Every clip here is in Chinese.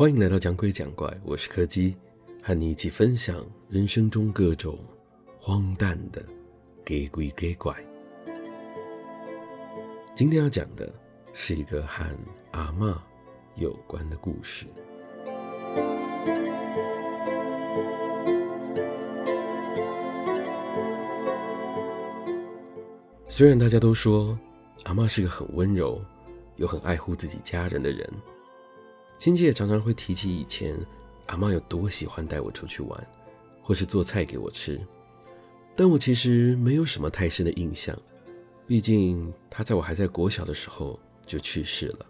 欢迎来到讲鬼讲怪，我是柯基，和你一起分享人生中各种荒诞的给鬼给怪。今天要讲的是一个和阿嬷有关的故事。虽然大家都说阿嬷是个很温柔又很爱护自己家人的人。亲戚也常常会提起以前阿嬷有多喜欢带我出去玩，或是做菜给我吃，但我其实没有什么太深的印象，毕竟她在我还在国小的时候就去世了。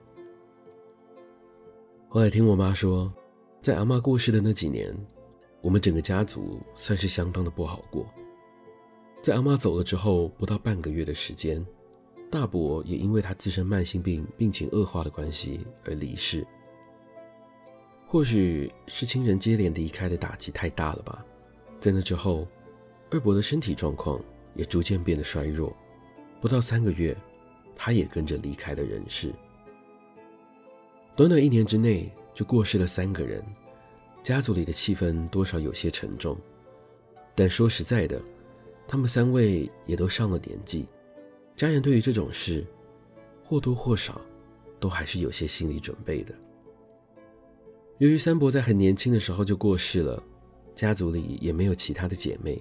后来听我妈说，在阿嬷过世的那几年，我们整个家族算是相当的不好过。在阿妈走了之后，不到半个月的时间，大伯也因为他自身慢性病病情恶化的关系而离世。或许是亲人接连离开的打击太大了吧，在那之后，二伯的身体状况也逐渐变得衰弱，不到三个月，他也跟着离开了人世。短短一年之内就过世了三个人，家族里的气氛多少有些沉重。但说实在的，他们三位也都上了年纪，家人对于这种事或多或少都还是有些心理准备的。由于三伯在很年轻的时候就过世了，家族里也没有其他的姐妹，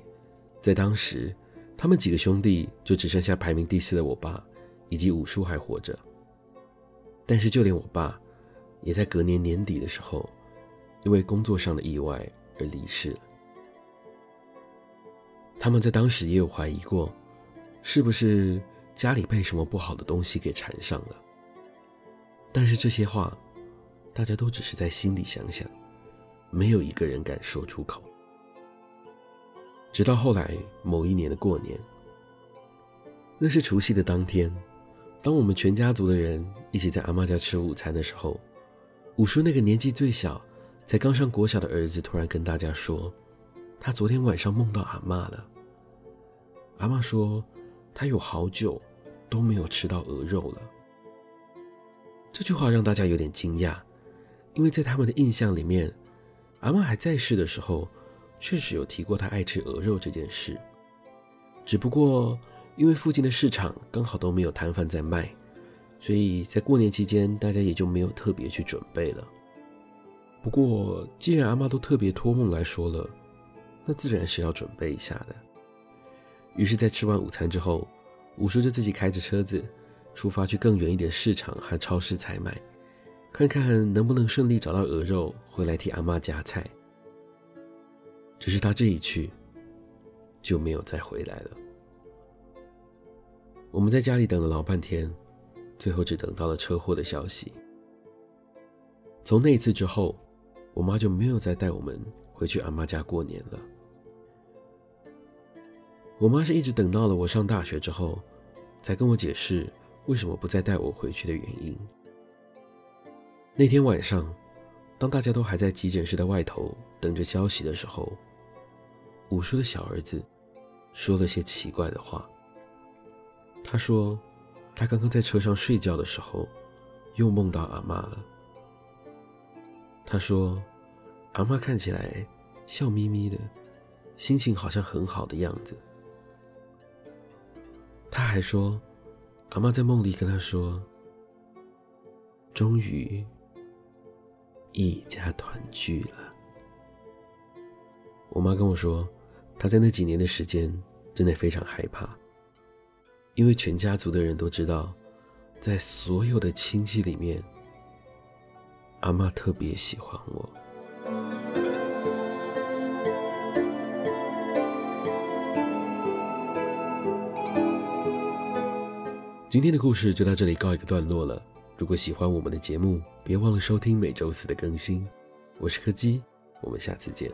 在当时，他们几个兄弟就只剩下排名第四的我爸以及五叔还活着。但是就连我爸，也在隔年年底的时候，因为工作上的意外而离世了。他们在当时也有怀疑过，是不是家里被什么不好的东西给缠上了。但是这些话，大家都只是在心里想想，没有一个人敢说出口。直到后来某一年的过年，那是除夕的当天，当我们全家族的人一起在阿妈家吃午餐的时候，五叔那个年纪最小、才刚上国小的儿子突然跟大家说，他昨天晚上梦到阿嬷了。阿妈说，他有好久都没有吃到鹅肉了。这句话让大家有点惊讶。因为在他们的印象里面，阿嬷还在世的时候，确实有提过她爱吃鹅肉这件事。只不过因为附近的市场刚好都没有摊贩在卖，所以在过年期间大家也就没有特别去准备了。不过既然阿嬷都特别托梦来说了，那自然是要准备一下的。于是，在吃完午餐之后，五叔就自己开着车子出发去更远一点市场和超市采买。看看能不能顺利找到鹅肉回来替阿妈夹菜。只是他这一去，就没有再回来了。我们在家里等了老半天，最后只等到了车祸的消息。从那一次之后，我妈就没有再带我们回去阿妈家过年了。我妈是一直等到了我上大学之后，才跟我解释为什么不再带我回去的原因。那天晚上，当大家都还在急诊室的外头等着消息的时候，五叔的小儿子说了些奇怪的话。他说，他刚刚在车上睡觉的时候，又梦到阿嬷了。他说，阿嬷看起来笑眯眯的，心情好像很好的样子。他还说，阿嬷在梦里跟他说，终于。一家团聚了。我妈跟我说，她在那几年的时间真的非常害怕，因为全家族的人都知道，在所有的亲戚里面，阿妈特别喜欢我。今天的故事就到这里告一个段落了。如果喜欢我们的节目，别忘了收听每周四的更新。我是柯基，我们下次见。